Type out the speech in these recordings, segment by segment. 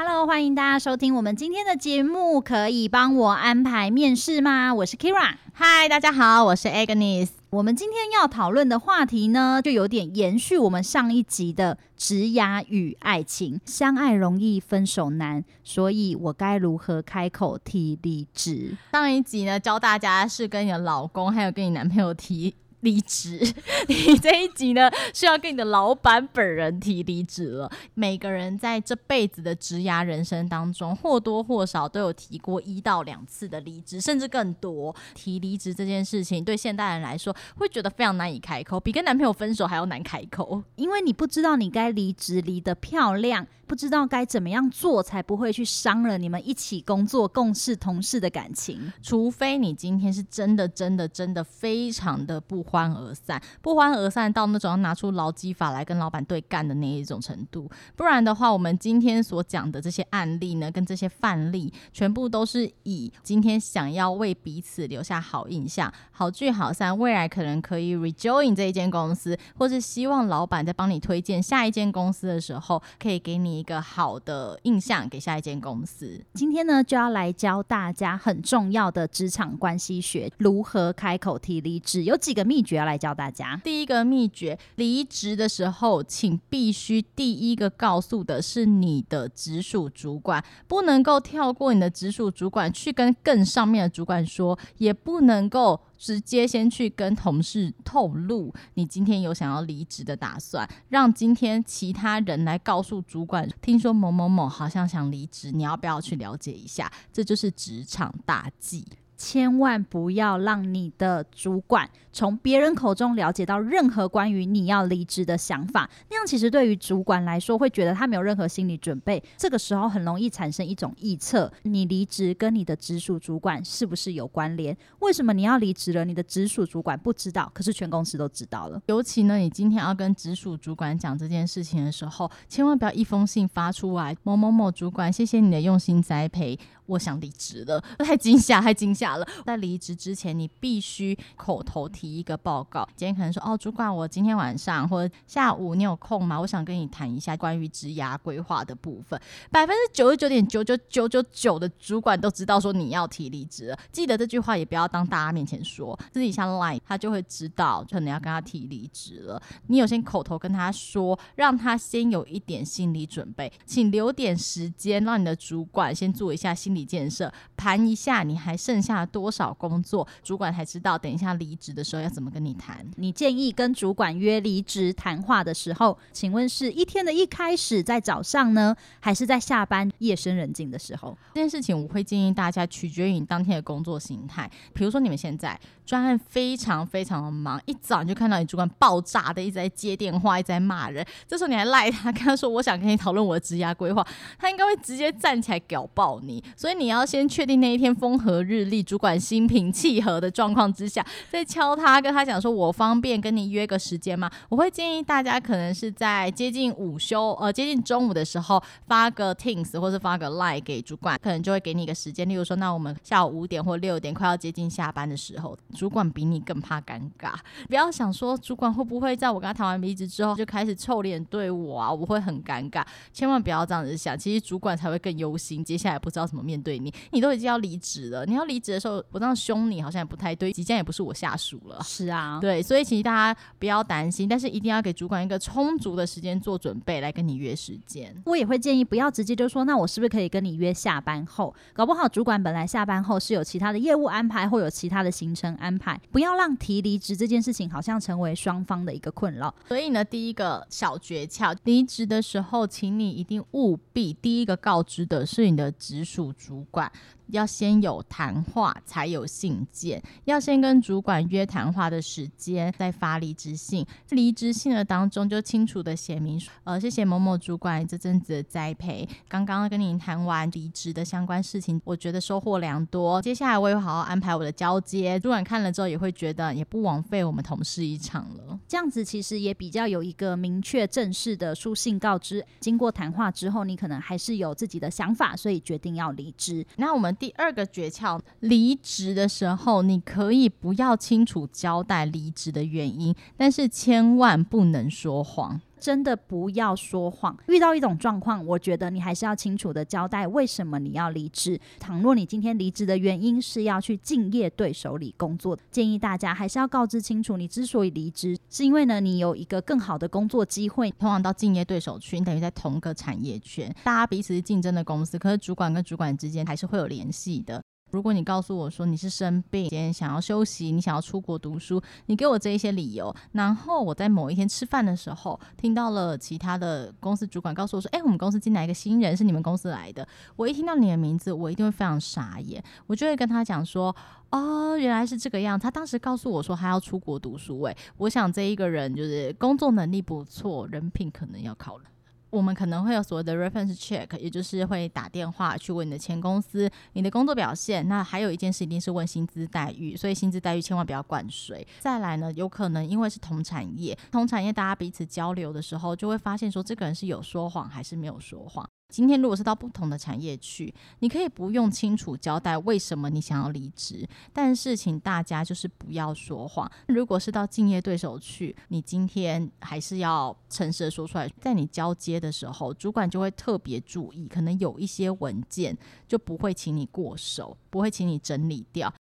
？Hello，欢迎大家收听我们今天的节目。可以帮我安排面试吗？我是 Kira。Hi，大家好，我是 Agnes。我们今天要讨论的话题呢，就有点延续我们上一集的职涯与爱情。相爱容易分手难，所以我该如何开口提离职？上一集呢，教大家是跟你的老公还有跟你男朋友提。离职，你这一集呢，是要跟你的老板本人提离职了。每个人在这辈子的职涯人生当中，或多或少都有提过一到两次的离职，甚至更多。提离职这件事情，对现代人来说，会觉得非常难以开口，比跟男朋友分手还要难开口，因为你不知道你该离职离得漂亮，不知道该怎么样做才不会去伤了你们一起工作、共事、同事的感情。除非你今天是真的、真的、真的非常的不。欢而散，不欢而散到那种要拿出劳基法来跟老板对干的那一种程度，不然的话，我们今天所讲的这些案例呢，跟这些范例，全部都是以今天想要为彼此留下好印象、好聚好散，未来可能可以 rejoin 这一间公司，或是希望老板在帮你推荐下一间公司的时候，可以给你一个好的印象给下一间公司。今天呢，就要来教大家很重要的职场关系学，如何开口提离职，有几个秘。秘诀要来教大家。第一个秘诀，离职的时候，请必须第一个告诉的是你的直属主管，不能够跳过你的直属主管去跟更上面的主管说，也不能够直接先去跟同事透露你今天有想要离职的打算，让今天其他人来告诉主管，听说某某某好像想离职，你要不要去了解一下？这就是职场大忌。千万不要让你的主管从别人口中了解到任何关于你要离职的想法，那样其实对于主管来说会觉得他没有任何心理准备，这个时候很容易产生一种臆测：你离职跟你的直属主管是不是有关联？为什么你要离职了？你的直属主管不知道，可是全公司都知道了。尤其呢，你今天要跟直属主管讲这件事情的时候，千万不要一封信发出来，某某某主管，谢谢你的用心栽培。我想离职了，太惊吓，太惊吓了。在离职之前，你必须口头提一个报告。今天可能说，哦，主管，我今天晚上或者下午你有空吗？我想跟你谈一下关于职涯规划的部分。百分之九十九点九九九九九的主管都知道说你要提离职了。记得这句话也不要当大家面前说，自己下 line 他就会知道，可能要跟他提离职了。你有先口头跟他说，让他先有一点心理准备，请留点时间，让你的主管先做一下心理。建设盘一下，你还剩下多少工作？主管才知道，等一下离职的时候要怎么跟你谈。你建议跟主管约离职谈话的时候，请问是一天的一开始在早上呢，还是在下班夜深人静的时候？这件事情我会建议大家取决于你当天的工作形态。比如说你们现在专案非常非常的忙，一早你就看到你主管爆炸的一直在接电话，一直在骂人，这时候你还赖他，跟他说我想跟你讨论我的职涯规划，他应该会直接站起来屌爆你。所以所以你要先确定那一天风和日丽，主管心平气和的状况之下，再敲他，跟他讲说：“我方便跟你约个时间吗？”我会建议大家可能是在接近午休，呃，接近中午的时候发个 Teams 或是发个 Line 给主管，可能就会给你一个时间。例如说，那我们下午五点或六点快要接近下班的时候，主管比你更怕尴尬。不要想说主管会不会在我跟他谈完离职之后就开始臭脸对我啊，我会很尴尬。千万不要这样子想，其实主管才会更忧心，接下来不知道怎么面。对你，你都已经要离职了。你要离职的时候，我这样凶你好像也不太对，即将也不是我下属了。是啊，对，所以其实大家不要担心，但是一定要给主管一个充足的时间做准备，来跟你约时间。我也会建议不要直接就说，那我是不是可以跟你约下班后？搞不好主管本来下班后是有其他的业务安排，或有其他的行程安排，不要让提离职这件事情好像成为双方的一个困扰。所以呢，第一个小诀窍，离职的时候，请你一定务必第一个告知的是你的直属主主管。要先有谈话，才有信件，要先跟主管约谈话的时间，再发离职信。离职信的当中就清楚的写明，呃，谢谢某某主管这阵子的栽培。刚刚跟您谈完离职的相关事情，我觉得收获良多。接下来我也会好好安排我的交接，主管看了之后也会觉得也不枉费我们同事一场了。这样子其实也比较有一个明确正式的书信告知。经过谈话之后，你可能还是有自己的想法，所以决定要离职。那我们第二个诀窍，离职的时候你可以不要清楚交代离职的原因，但是千万不能说谎。真的不要说谎。遇到一种状况，我觉得你还是要清楚的交代为什么你要离职。倘若你今天离职的原因是要去竞业对手里工作，建议大家还是要告知清楚，你之所以离职，是因为呢你有一个更好的工作机会。通常到竞业对手去，你等于在同个产业圈，大家彼此是竞争的公司，可是主管跟主管之间还是会有联系的。如果你告诉我说你是生病，今天想要休息，你想要出国读书，你给我这一些理由，然后我在某一天吃饭的时候听到了其他的公司主管告诉我说：“哎，我们公司进来一个新人，是你们公司来的。”我一听到你的名字，我一定会非常傻眼，我就会跟他讲说：“哦，原来是这个样。”他当时告诉我说他要出国读书，哎，我想这一个人就是工作能力不错，人品可能要考虑。我们可能会有所谓的 reference check，也就是会打电话去问你的前公司你的工作表现。那还有一件事一定是问薪资待遇，所以薪资待遇千万不要灌水。再来呢，有可能因为是同产业，同产业大家彼此交流的时候，就会发现说这个人是有说谎还是没有说谎。今天如果是到不同的产业去，你可以不用清楚交代为什么你想要离职，但是请大家就是不要说谎。如果是到竞业对手去，你今天还是要诚实的说出来。在你交接的时候，主管就会特别注意，可能有一些文件就不会请你过手，不会请你整理掉。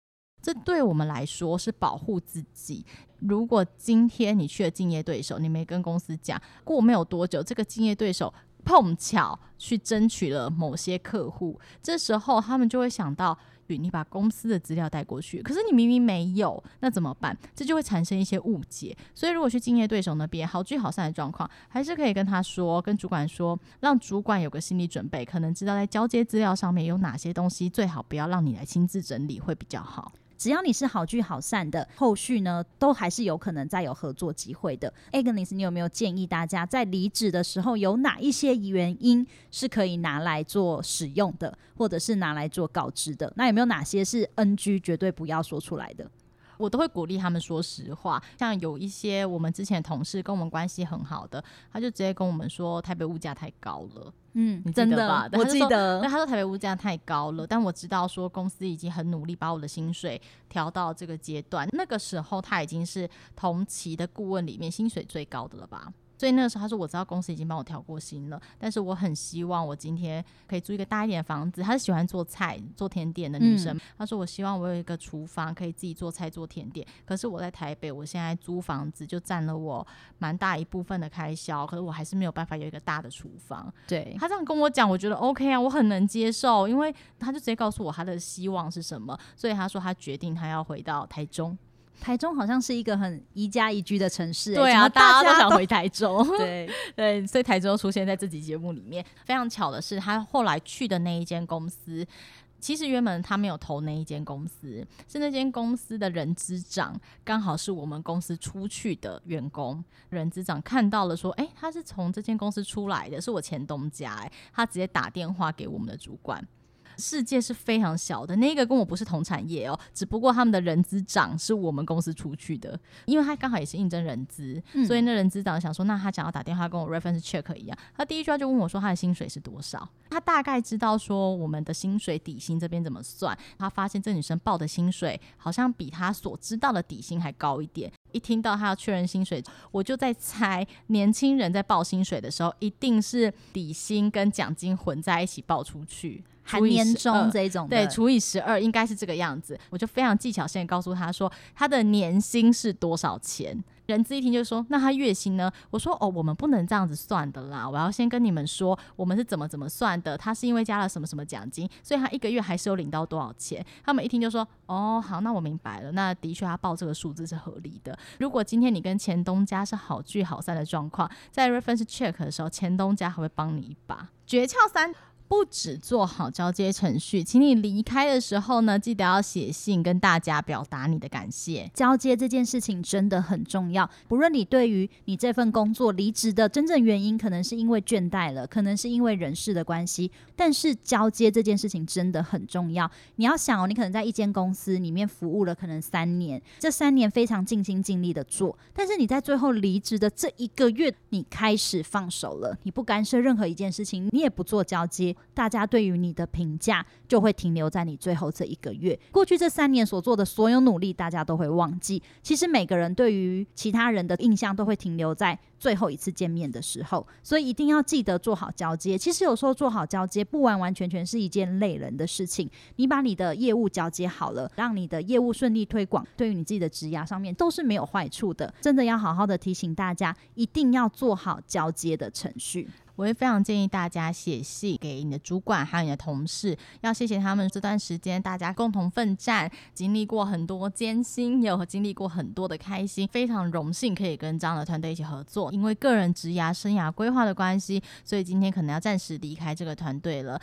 这对我们来说是保护自己。如果今天你去了竞业对手，你没跟公司讲，过没有多久，这个竞业对手。碰巧去争取了某些客户，这时候他们就会想到，你把公司的资料带过去，可是你明明没有，那怎么办？这就会产生一些误解。所以如果去竞业对手那边好聚好散的状况，还是可以跟他说，跟主管说，让主管有个心理准备，可能知道在交接资料上面有哪些东西，最好不要让你来亲自整理，会比较好。只要你是好聚好散的，后续呢都还是有可能再有合作机会的。Agnes，你有没有建议大家在离职的时候有哪一些原因是可以拿来做使用的，或者是拿来做告知的？那有没有哪些是 NG 绝对不要说出来的？我都会鼓励他们说实话。像有一些我们之前的同事跟我们关系很好的，他就直接跟我们说台北物价太高了。嗯，你记得吧？我记得。那他说台北物价太高了，但我知道说公司已经很努力把我的薪水调到这个阶段。那个时候他已经是同期的顾问里面薪水最高的了吧？所以那个时候，他说：“我知道公司已经帮我调过薪了，但是我很希望我今天可以租一个大一点的房子。”她是喜欢做菜、做甜点的女生。她、嗯、说：“我希望我有一个厨房，可以自己做菜、做甜点。可是我在台北，我现在租房子就占了我蛮大一部分的开销，可是我还是没有办法有一个大的厨房。”对，她这样跟我讲，我觉得 OK 啊，我很能接受，因为她就直接告诉我她的希望是什么，所以她说她决定她要回到台中。台中好像是一个很宜家宜居的城市，欸，对啊，大家都想回台中，对对，所以台中出现在这集节目里面。非常巧的是，他后来去的那一间公司，其实原本他没有投那一间公司，是那间公司的人资长刚好是我们公司出去的员工，人资长看到了说，哎，他是从这间公司出来的，是我前东家，哎，他直接打电话给我们的主管。世界是非常小的，那个跟我不是同产业哦，只不过他们的人资长是我们公司出去的，因为他刚好也是应征人资，嗯、所以那人资长想说，那他想要打电话跟我 reference check 一样，他第一句话就问我说他的薪水是多少，他大概知道说我们的薪水底薪这边怎么算，他发现这女生报的薪水好像比他所知道的底薪还高一点，一听到他要确认薪水，我就在猜，年轻人在报薪水的时候，一定是底薪跟奖金混在一起报出去。含年终这种对，除以十二应该是这个样子。我就非常技巧性的告诉他说，他的年薪是多少钱。人资一听就说，那他月薪呢？我说哦，我们不能这样子算的啦。我要先跟你们说，我们是怎么怎么算的。他是因为加了什么什么奖金，所以他一个月还是有领到多少钱。他们一听就说，哦，好，那我明白了。那的确他报这个数字是合理的。如果今天你跟前东家是好聚好散的状况，在 reference check 的时候，前东家还会帮你一把。诀窍三。不只做好交接程序，请你离开的时候呢，记得要写信跟大家表达你的感谢。交接这件事情真的很重要，不论你对于你这份工作离职的真正原因，可能是因为倦怠了，可能是因为人事的关系，但是交接这件事情真的很重要。你要想哦，你可能在一间公司里面服务了可能三年，这三年非常尽心尽力的做，但是你在最后离职的这一个月，你开始放手了，你不干涉任何一件事情，你也不做交接。大家对于你的评价就会停留在你最后这一个月，过去这三年所做的所有努力，大家都会忘记。其实每个人对于其他人的印象都会停留在最后一次见面的时候，所以一定要记得做好交接。其实有时候做好交接不完完全全是一件累人的事情，你把你的业务交接好了，让你的业务顺利推广，对于你自己的职涯上面都是没有坏处的。真的要好好的提醒大家，一定要做好交接的程序。我会非常建议大家写信给你的主管，还有你的同事，要谢谢他们这段时间大家共同奋战，经历过很多艰辛，也有经历过很多的开心，非常荣幸可以跟这样的团队一起合作。因为个人职涯生涯规划的关系，所以今天可能要暂时离开这个团队了。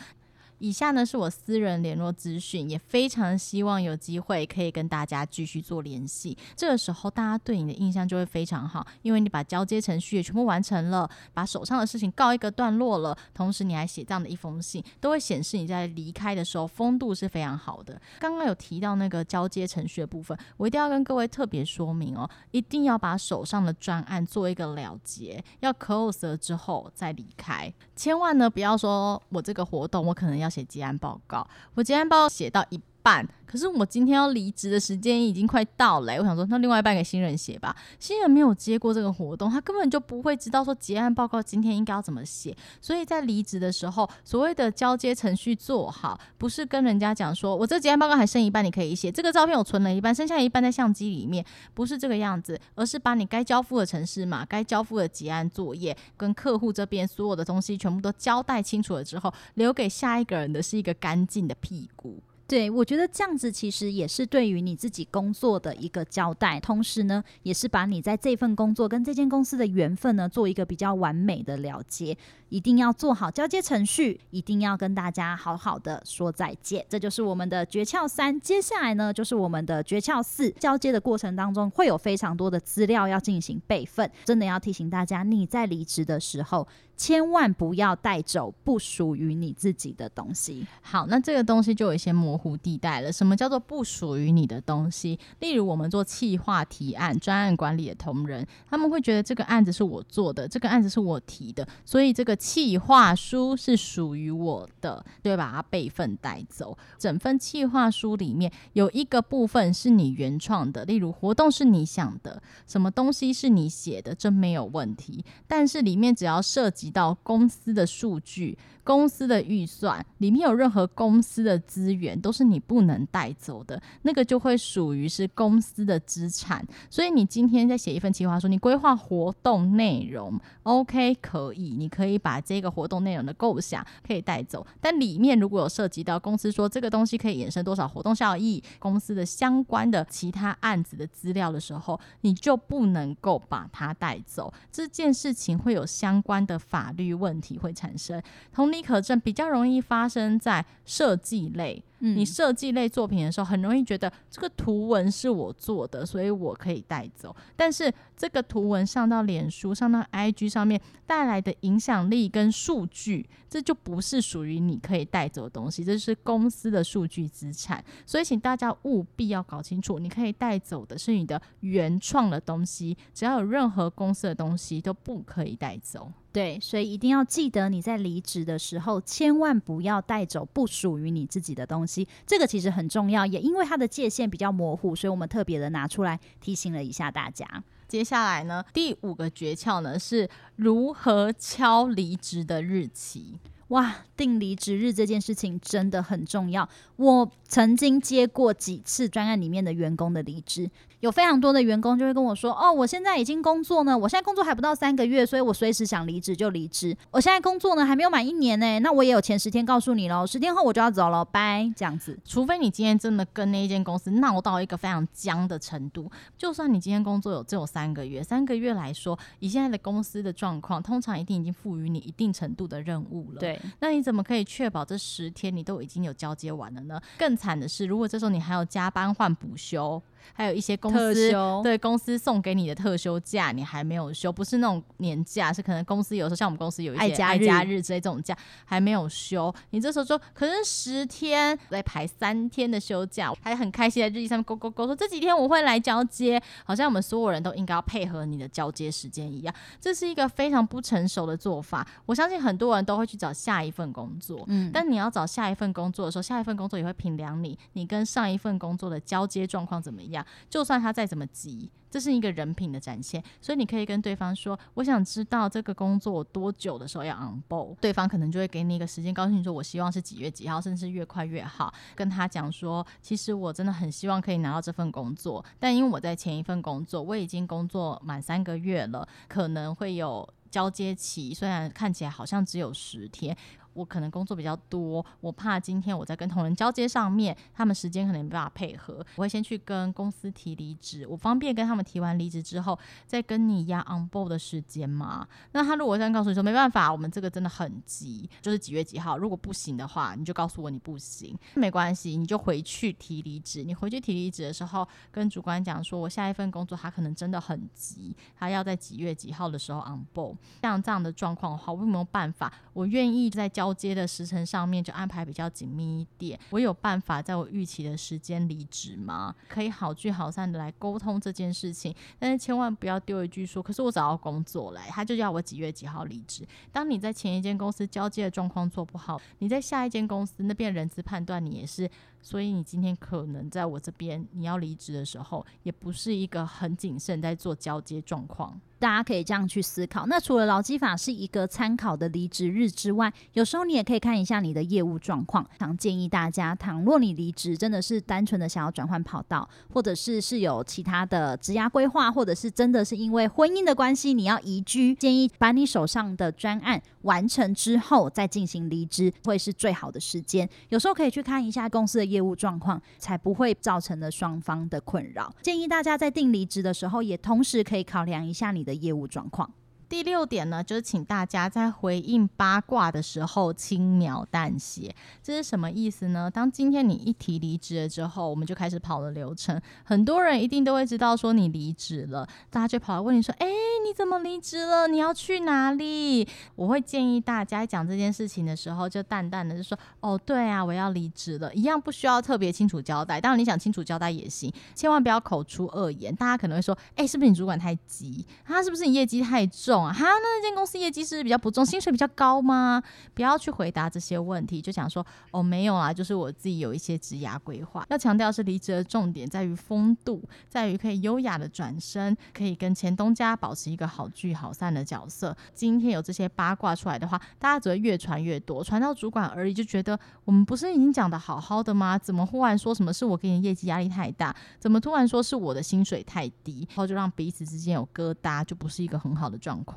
以下呢是我私人联络资讯，也非常希望有机会可以跟大家继续做联系。这个时候大家对你的印象就会非常好，因为你把交接程序也全部完成了，把手上的事情告一个段落了，同时你还写这样的一封信，都会显示你在离开的时候风度是非常好的。刚刚有提到那个交接程序的部分，我一定要跟各位特别说明哦，一定要把手上的专案做一个了结，要 close 了之后再离开，千万呢不要说我这个活动我可能要。写结案报告，我结案报告写到一半。可是我今天要离职的时间已经快到了，我想说，那另外一半给新人写吧。新人没有接过这个活动，他根本就不会知道说结案报告今天应该要怎么写。所以在离职的时候，所谓的交接程序做好，不是跟人家讲说我这结案报告还剩一半，你可以写。这个照片我存了一半，剩下一半在相机里面，不是这个样子，而是把你该交付的程式码、该交付的结案作业，跟客户这边所有的东西全部都交代清楚了之后，留给下一个人的是一个干净的屁股。对，我觉得这样子其实也是对于你自己工作的一个交代，同时呢，也是把你在这份工作跟这间公司的缘分呢，做一个比较完美的了结。一定要做好交接程序，一定要跟大家好好的说再见。这就是我们的诀窍三。接下来呢，就是我们的诀窍四。交接的过程当中，会有非常多的资料要进行备份，真的要提醒大家，你在离职的时候，千万不要带走不属于你自己的东西。好，那这个东西就有一些模模糊地带了。什么叫做不属于你的东西？例如，我们做企划提案、专案管理的同仁，他们会觉得这个案子是我做的，这个案子是我提的，所以这个。企划书是属于我的，对，把它备份带走。整份企划书里面有一个部分是你原创的，例如活动是你想的，什么东西是你写的，这没有问题。但是里面只要涉及到公司的数据。公司的预算里面有任何公司的资源，都是你不能带走的，那个就会属于是公司的资产。所以你今天在写一份计划书，你规划活动内容，OK 可以，你可以把这个活动内容的构想可以带走，但里面如果有涉及到公司说这个东西可以衍生多少活动效益，公司的相关的其他案子的资料的时候，你就不能够把它带走。这件事情会有相关的法律问题会产生。同理可证，比较容易发生在设计类。嗯、你设计类作品的时候，很容易觉得这个图文是我做的，所以我可以带走。但是这个图文上到脸书、上到 IG 上面带来的影响力跟数据，这就不是属于你可以带走的东西，这是公司的数据资产。所以请大家务必要搞清楚，你可以带走的是你的原创的东西，只要有任何公司的东西都不可以带走。对，所以一定要记得你在离职的时候，千万不要带走不属于你自己的东西。这个其实很重要，也因为它的界限比较模糊，所以我们特别的拿出来提醒了一下大家。接下来呢，第五个诀窍呢，是如何敲离职的日期。哇，定离职日这件事情真的很重要。我曾经接过几次专案里面的员工的离职。有非常多的员工就会跟我说：“哦，我现在已经工作呢，我现在工作还不到三个月，所以我随时想离职就离职。我现在工作呢还没有满一年呢，那我也有前十天告诉你喽，十天后我就要走了，拜。这样子，除非你今天真的跟那一间公司闹到一个非常僵的程度，就算你今天工作有只有三个月，三个月来说，以现在的公司的状况，通常一定已经赋予你一定程度的任务了。对。那你怎么可以确保这十天你都已经有交接完了呢？更惨的是，如果这时候你还要加班换补休。还有一些公司对公司送给你的特休假，你还没有休，不是那种年假，是可能公司有时候像我们公司有一些爱假日。之类这种假还没有休，你这时候说可能十天来排三天的休假，还很开心在日记上面勾勾勾说这几天我会来交接，好像我们所有人都应该要配合你的交接时间一样，这是一个非常不成熟的做法。我相信很多人都会去找下一份工作，嗯，但你要找下一份工作的时候，下一份工作也会评量你，你跟上一份工作的交接状况怎么样。就算他再怎么急，这是一个人品的展现，所以你可以跟对方说：“我想知道这个工作多久的时候要 on board。”对方可能就会给你一个时间，告诉你说：“我希望是几月几号，甚至越快越好。”跟他讲说：“其实我真的很希望可以拿到这份工作，但因为我在前一份工作我已经工作满三个月了，可能会有交接期，虽然看起来好像只有十天。”我可能工作比较多，我怕今天我在跟同仁交接上面，他们时间可能没办法配合，我会先去跟公司提离职，我方便跟他们提完离职之后，再跟你压 on board 的时间嘛。那他如果现在告诉你说没办法，我们这个真的很急，就是几月几号，如果不行的话，你就告诉我你不行，没关系，你就回去提离职。你回去提离职的时候，跟主管讲说，我下一份工作他可能真的很急，他要在几月几号的时候 on board。像这样的状况的话，我有没有办法？我愿意在交交接的时辰上面就安排比较紧密一点。我有办法在我预期的时间离职吗？可以好聚好散的来沟通这件事情，但是千万不要丢一句说：“可是我找到工作来，他就要我几月几号离职。”当你在前一间公司交接的状况做不好，你在下一间公司那边人资判断你也是，所以你今天可能在我这边你要离职的时候，也不是一个很谨慎在做交接状况。大家可以这样去思考。那除了劳基法是一个参考的离职日之外，有时候你也可以看一下你的业务状况。常建议大家，倘若你离职真的是单纯的想要转换跑道，或者是是有其他的职涯规划，或者是真的是因为婚姻的关系你要移居，建议把你手上的专案完成之后再进行离职，会是最好的时间。有时候可以去看一下公司的业务状况，才不会造成了双方的困扰。建议大家在定离职的时候，也同时可以考量一下你的。业务状况。第六点呢，就是请大家在回应八卦的时候轻描淡写。这是什么意思呢？当今天你一提离职了之后，我们就开始跑了流程。很多人一定都会知道说你离职了，大家就跑来问你说：“哎，你怎么离职了？你要去哪里？”我会建议大家讲这件事情的时候，就淡淡的就说：“哦，对啊，我要离职了。”一样不需要特别清楚交代。当然你想清楚交代也行，千万不要口出恶言。大家可能会说：“哎，是不是你主管太急？他是不是你业绩太重？”哈，那那间公司业绩是比较不重，薪水比较高吗？不要去回答这些问题，就讲说哦，没有啊，就是我自己有一些职涯规划。要强调是离职的重点在于风度，在于可以优雅的转身，可以跟前东家保持一个好聚好散的角色。今天有这些八卦出来的话，大家只会越传越多，传到主管而已，就觉得我们不是已经讲的好好的吗？怎么忽然说什么是我给你业绩压力太大？怎么突然说是我的薪水太低？然后就让彼此之间有疙瘩，就不是一个很好的状况。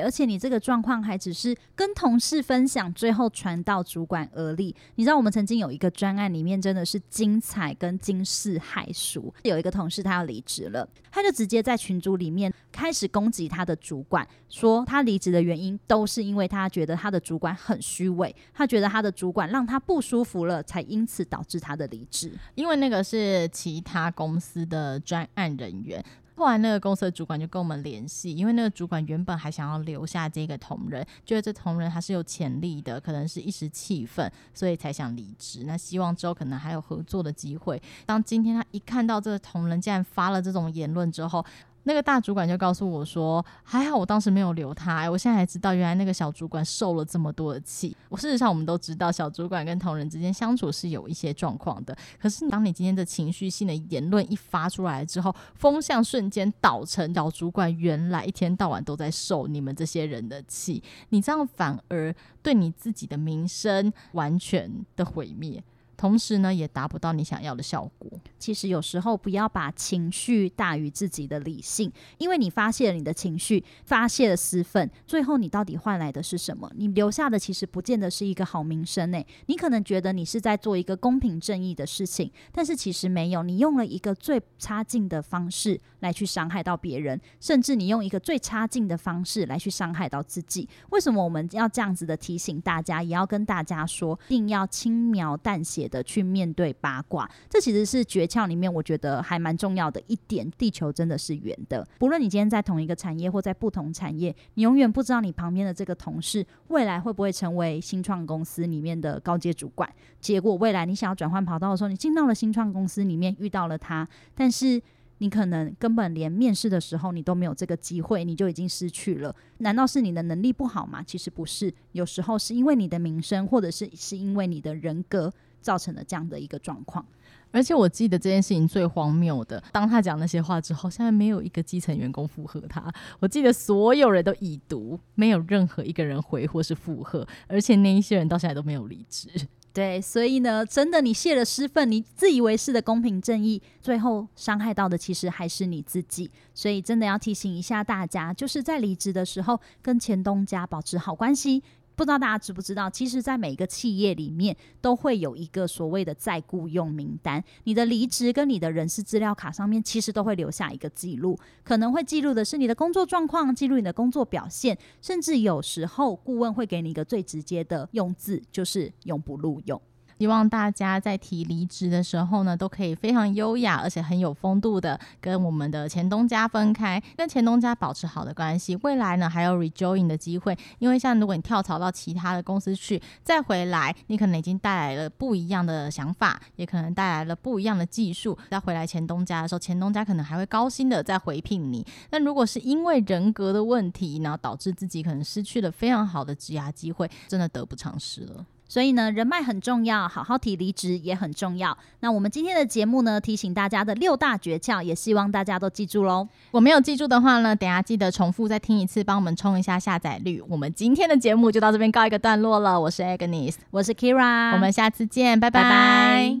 而且你这个状况还只是跟同事分享，最后传到主管耳里。你知道我们曾经有一个专案里面真的是精彩跟惊世骇俗。有一个同事他要离职了，他就直接在群组里面开始攻击他的主管，说他离职的原因都是因为他觉得他的主管很虚伪，他觉得他的主管让他不舒服了，才因此导致他的离职。因为那个是其他公司的专案人员。后来那个公司的主管就跟我们联系，因为那个主管原本还想要留下这个同仁，觉得这同仁还是有潜力的，可能是一时气愤，所以才想离职。那希望之后可能还有合作的机会。当今天他一看到这个同仁竟然发了这种言论之后，那个大主管就告诉我说：“还好我当时没有留他，欸，我现在才知道原来那个小主管受了这么多的气。我事实上我们都知道，小主管跟同仁之间相处是有一些状况的。可是当你今天的情绪性的言论一发出来之后，风向瞬间倒成小主管原来一天到晚都在受你们这些人的气，你这样反而对你自己的名声完全的毁灭。”同时呢，也达不到你想要的效果。其实有时候不要把情绪大于自己的理性，因为你发泄了你的情绪，发泄了私愤，最后你到底换来的是什么？你留下的其实不见得是一个好名声诶。你可能觉得你是在做一个公平正义的事情，但是其实没有，你用了一个最差劲的方式来去伤害到别人，甚至你用一个最差劲的方式来去伤害到自己。为什么我们要这样子的提醒大家，也要跟大家说，一定要轻描淡写的去面对八卦？这其实是诀。窍里面，我觉得还蛮重要的一点，地球真的是圆的。不论你今天在同一个产业或在不同产业，你永远不知道你旁边的这个同事未来会不会成为新创公司里面的高阶主管。结果未来你想要转换跑道的时候，你进到了新创公司里面遇到了他，但是你可能根本连面试的时候你都没有这个机会，你就已经失去了。难道是你的能力不好吗？其实不是，有时候是因为你的名声，或者是是因为你的人格造成了这样的一个状况。而且我记得这件事情最荒谬的，当他讲那些话之后，现在没有一个基层员工附和他。我记得所有人都已读，没有任何一个人回或是附和，而且那一些人到现在都没有离职。对，所以呢，真的你泄了私愤，你自以为是的公平正义，最后伤害到的其实还是你自己。所以真的要提醒一下大家，就是在离职的时候，跟前东家保持好关系。不知道大家知不知道，其实，在每一个企业里面，都会有一个所谓的再雇佣名单。你的离职跟你的人事资料卡上面，其实都会留下一个记录，可能会记录的是你的工作状况，记录你的工作表现，甚至有时候顾问会给你一个最直接的用字，就是永不录用。希望大家在提离职的时候呢，都可以非常优雅，而且很有风度的跟我们的前东家分开，跟前东家保持好的关系。未来呢，还有 rejoin 的机会，因为像如果你跳槽到其他的公司去，再回来，你可能已经带来了不一样的想法，也可能带来了不一样的技术。再回来前东家的时候，前东家可能还会高薪的再回聘你。那如果是因为人格的问题，然后导致自己可能失去了非常好的职涯机会，真的得不偿失了。所以呢，人脉很重要，好好提离职也很重要。那我们今天的节目呢，提醒大家的六大诀窍，也希望大家都记住喽。我没有记住的话呢，等下记得重复再听一次，帮我们冲一下下载率。我们今天的节目就到这边告一个段落了。我是 Agnes，我是 Kira，我们下次见，拜拜。拜拜。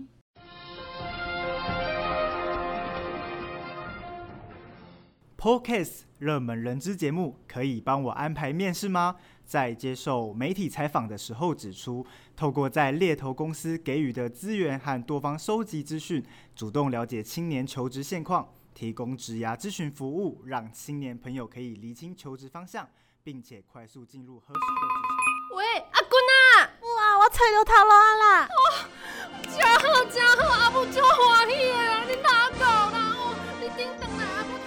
Podcast 热门人资节目，可以帮我安排面试吗？在接受媒体采访的时候指出，透过在猎头公司给予的资源和多方收集资讯，主动了解青年求职现况，提供职涯咨询服务，让青年朋友可以厘清求职方向，并且快速进入合适的职场。喂，阿君、啊！哇，我踩到塔罗啦！哇，真好真好，阿布真欢喜啊！你哪搞啦？哦，你顶等啊，阿布。